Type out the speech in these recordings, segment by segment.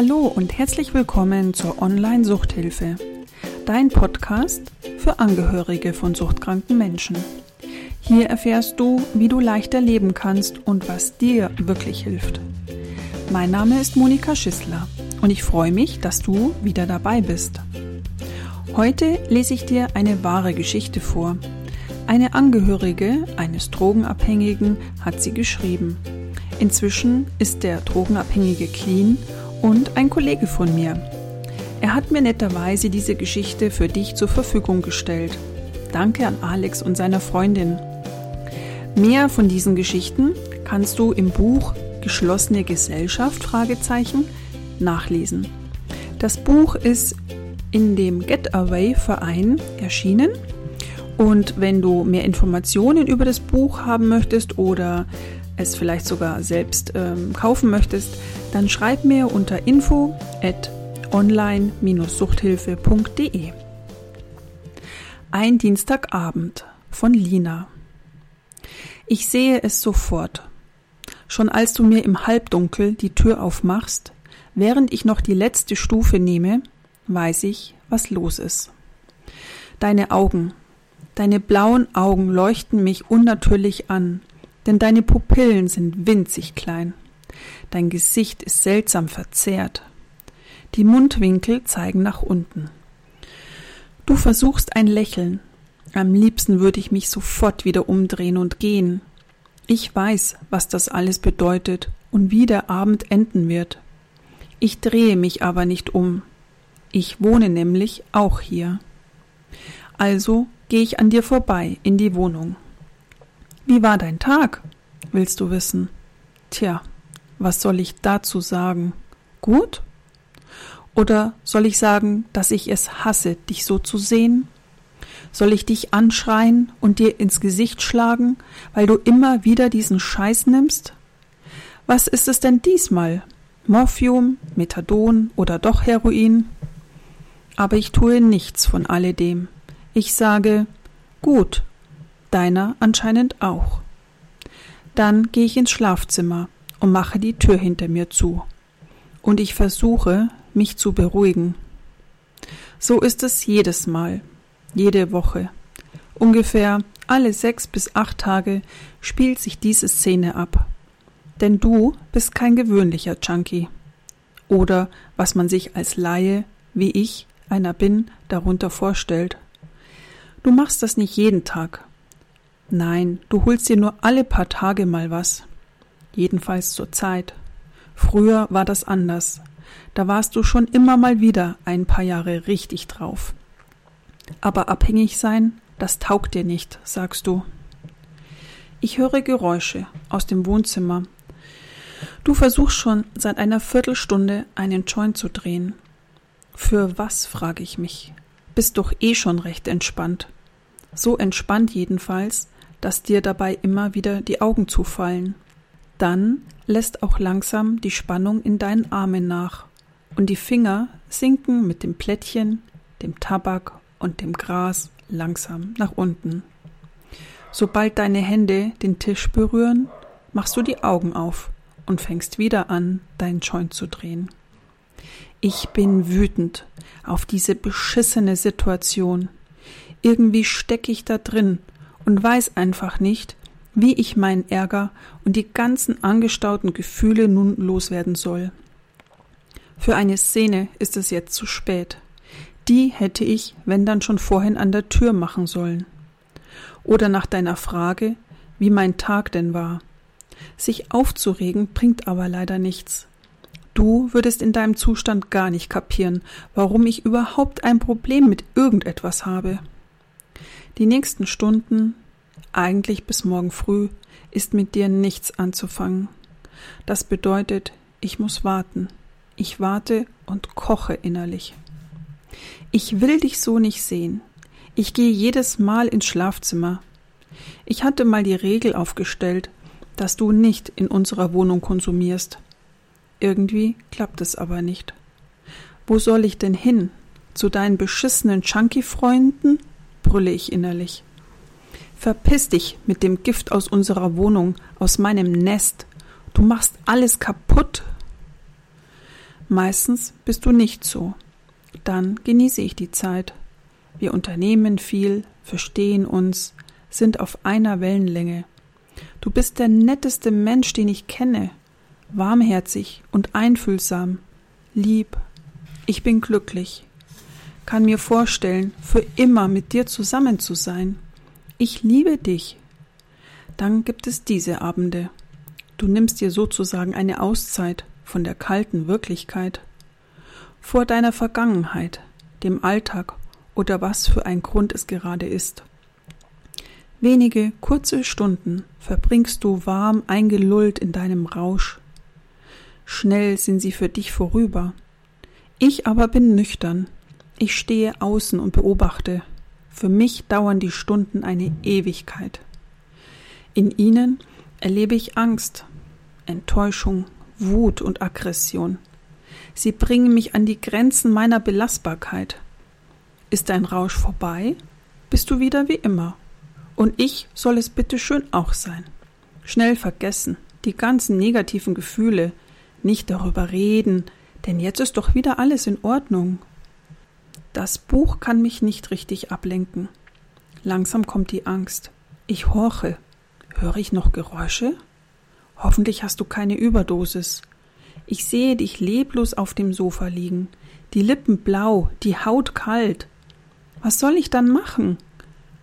Hallo und herzlich willkommen zur Online-Suchthilfe, dein Podcast für Angehörige von suchtkranken Menschen. Hier erfährst du, wie du leichter leben kannst und was dir wirklich hilft. Mein Name ist Monika Schissler und ich freue mich, dass du wieder dabei bist. Heute lese ich dir eine wahre Geschichte vor. Eine Angehörige eines Drogenabhängigen hat sie geschrieben. Inzwischen ist der Drogenabhängige clean und ein Kollege von mir. Er hat mir netterweise diese Geschichte für dich zur Verfügung gestellt. Danke an Alex und seiner Freundin. Mehr von diesen Geschichten kannst du im Buch Geschlossene Gesellschaft nachlesen. Das Buch ist in dem Getaway Verein erschienen und wenn du mehr Informationen über das Buch haben möchtest oder es vielleicht sogar selbst ähm, kaufen möchtest, dann schreib mir unter info at online-suchthilfe.de. Ein Dienstagabend von Lina. Ich sehe es sofort. Schon als du mir im Halbdunkel die Tür aufmachst, während ich noch die letzte Stufe nehme, weiß ich, was los ist. Deine Augen, deine blauen Augen leuchten mich unnatürlich an, denn deine Pupillen sind winzig klein. Dein Gesicht ist seltsam verzerrt. Die Mundwinkel zeigen nach unten. Du versuchst ein Lächeln. Am liebsten würde ich mich sofort wieder umdrehen und gehen. Ich weiß, was das alles bedeutet und wie der Abend enden wird. Ich drehe mich aber nicht um. Ich wohne nämlich auch hier. Also gehe ich an dir vorbei in die Wohnung. Wie war dein Tag? willst du wissen. Tja, was soll ich dazu sagen? Gut? Oder soll ich sagen, dass ich es hasse, dich so zu sehen? Soll ich dich anschreien und dir ins Gesicht schlagen, weil du immer wieder diesen Scheiß nimmst? Was ist es denn diesmal? Morphium, Methadon oder doch Heroin? Aber ich tue nichts von alledem. Ich sage, gut, deiner anscheinend auch. Dann gehe ich ins Schlafzimmer und mache die Tür hinter mir zu. Und ich versuche, mich zu beruhigen. So ist es jedes Mal, jede Woche. Ungefähr alle sechs bis acht Tage spielt sich diese Szene ab. Denn du bist kein gewöhnlicher Junkie. Oder was man sich als Laie, wie ich einer bin, darunter vorstellt. Du machst das nicht jeden Tag. Nein, du holst dir nur alle paar Tage mal was. Jedenfalls zur Zeit. Früher war das anders. Da warst du schon immer mal wieder ein paar Jahre richtig drauf. Aber abhängig sein, das taugt dir nicht, sagst du. Ich höre Geräusche aus dem Wohnzimmer. Du versuchst schon seit einer Viertelstunde einen Joint zu drehen. Für was, frage ich mich bist doch eh schon recht entspannt. So entspannt jedenfalls, dass dir dabei immer wieder die Augen zufallen. Dann lässt auch langsam die Spannung in deinen Armen nach und die Finger sinken mit dem Plättchen, dem Tabak und dem Gras langsam nach unten. Sobald deine Hände den Tisch berühren, machst du die Augen auf und fängst wieder an, deinen Joint zu drehen. Ich bin wütend auf diese beschissene Situation. Irgendwie stecke ich da drin und weiß einfach nicht, wie ich meinen Ärger und die ganzen angestauten Gefühle nun loswerden soll. Für eine Szene ist es jetzt zu spät. Die hätte ich, wenn dann schon vorhin an der Tür machen sollen. Oder nach deiner Frage, wie mein Tag denn war. Sich aufzuregen bringt aber leider nichts. Du würdest in deinem Zustand gar nicht kapieren, warum ich überhaupt ein Problem mit irgendetwas habe. Die nächsten Stunden, eigentlich bis morgen früh, ist mit dir nichts anzufangen. Das bedeutet, ich muss warten. Ich warte und koche innerlich. Ich will dich so nicht sehen. Ich gehe jedes Mal ins Schlafzimmer. Ich hatte mal die Regel aufgestellt, dass du nicht in unserer Wohnung konsumierst. Irgendwie klappt es aber nicht. Wo soll ich denn hin? Zu deinen beschissenen Chunky-Freunden? Brülle ich innerlich. Verpiss dich mit dem Gift aus unserer Wohnung, aus meinem Nest. Du machst alles kaputt. Meistens bist du nicht so. Dann genieße ich die Zeit. Wir unternehmen viel, verstehen uns, sind auf einer Wellenlänge. Du bist der netteste Mensch, den ich kenne, warmherzig und einfühlsam, lieb. Ich bin glücklich, kann mir vorstellen, für immer mit dir zusammen zu sein. Ich liebe dich. Dann gibt es diese Abende. Du nimmst dir sozusagen eine Auszeit von der kalten Wirklichkeit, vor deiner Vergangenheit, dem Alltag oder was für ein Grund es gerade ist. Wenige kurze Stunden verbringst du warm eingelullt in deinem Rausch. Schnell sind sie für dich vorüber. Ich aber bin nüchtern. Ich stehe außen und beobachte. Für mich dauern die Stunden eine Ewigkeit. In ihnen erlebe ich Angst, Enttäuschung, Wut und Aggression. Sie bringen mich an die Grenzen meiner Belastbarkeit. Ist dein Rausch vorbei, bist du wieder wie immer. Und ich soll es bitte schön auch sein. Schnell vergessen, die ganzen negativen Gefühle, nicht darüber reden, denn jetzt ist doch wieder alles in Ordnung. Das Buch kann mich nicht richtig ablenken. Langsam kommt die Angst. Ich horche. Höre ich noch Geräusche? Hoffentlich hast du keine Überdosis. Ich sehe dich leblos auf dem Sofa liegen, die Lippen blau, die Haut kalt. Was soll ich dann machen?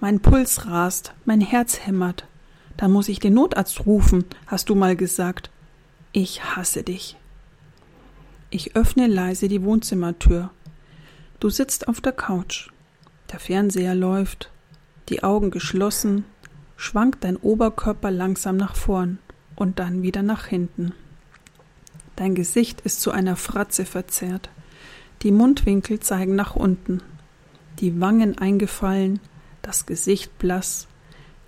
Mein Puls rast, mein Herz hämmert. Dann muss ich den Notarzt rufen, hast du mal gesagt. Ich hasse dich. Ich öffne leise die Wohnzimmertür. Du sitzt auf der Couch. Der Fernseher läuft, die Augen geschlossen, schwankt dein Oberkörper langsam nach vorn und dann wieder nach hinten. Dein Gesicht ist zu einer Fratze verzerrt. Die Mundwinkel zeigen nach unten die Wangen eingefallen, das Gesicht blass,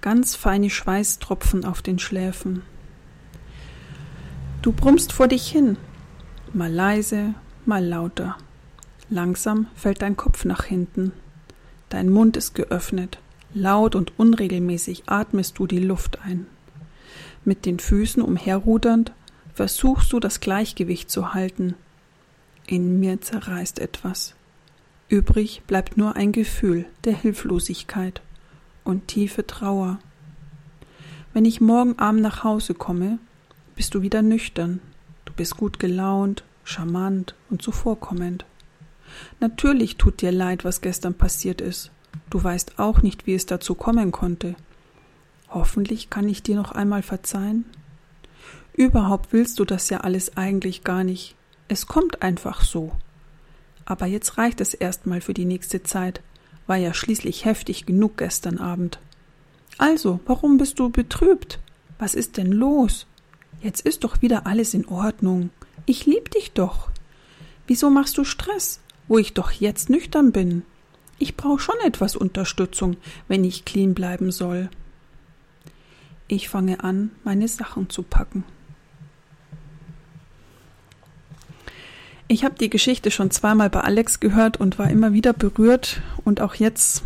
ganz feine Schweißtropfen auf den Schläfen. Du brummst vor dich hin, mal leise, mal lauter. Langsam fällt dein Kopf nach hinten. Dein Mund ist geöffnet. Laut und unregelmäßig atmest du die Luft ein. Mit den Füßen umherrudernd versuchst du das Gleichgewicht zu halten. In mir zerreißt etwas. Übrig bleibt nur ein Gefühl der Hilflosigkeit und tiefe Trauer. Wenn ich morgen Abend nach Hause komme, bist du wieder nüchtern. Du bist gut gelaunt, charmant und zuvorkommend. Natürlich tut dir leid, was gestern passiert ist. Du weißt auch nicht, wie es dazu kommen konnte. Hoffentlich kann ich dir noch einmal verzeihen. Überhaupt willst du das ja alles eigentlich gar nicht. Es kommt einfach so. Aber jetzt reicht es erstmal für die nächste Zeit. War ja schließlich heftig genug gestern Abend. Also, warum bist du betrübt? Was ist denn los? Jetzt ist doch wieder alles in Ordnung. Ich lieb dich doch. Wieso machst du Stress, wo ich doch jetzt nüchtern bin? Ich brauche schon etwas Unterstützung, wenn ich clean bleiben soll. Ich fange an, meine Sachen zu packen. Ich habe die Geschichte schon zweimal bei Alex gehört und war immer wieder berührt. Und auch jetzt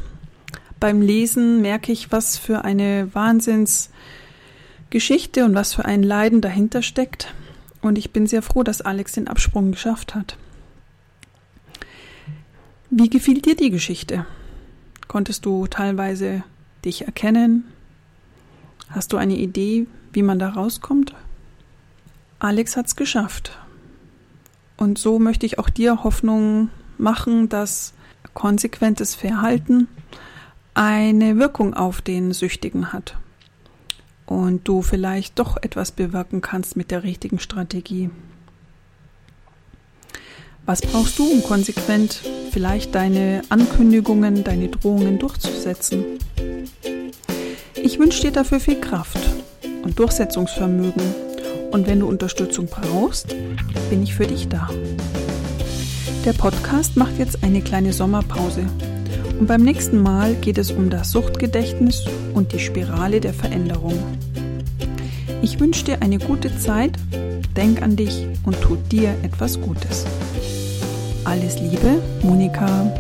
beim Lesen merke ich, was für eine Wahnsinnsgeschichte und was für ein Leiden dahinter steckt. Und ich bin sehr froh, dass Alex den Absprung geschafft hat. Wie gefiel dir die Geschichte? Konntest du teilweise dich erkennen? Hast du eine Idee, wie man da rauskommt? Alex hat's geschafft. Und so möchte ich auch dir Hoffnung machen, dass konsequentes Verhalten eine Wirkung auf den Süchtigen hat und du vielleicht doch etwas bewirken kannst mit der richtigen Strategie. Was brauchst du, um konsequent vielleicht deine Ankündigungen, deine Drohungen durchzusetzen? Ich wünsche dir dafür viel Kraft und Durchsetzungsvermögen und wenn du Unterstützung brauchst, bin ich für dich da. Der Podcast macht jetzt eine kleine Sommerpause. Und beim nächsten Mal geht es um das Suchtgedächtnis und die Spirale der Veränderung. Ich wünsche dir eine gute Zeit, denk an dich und tu dir etwas Gutes. Alles Liebe, Monika.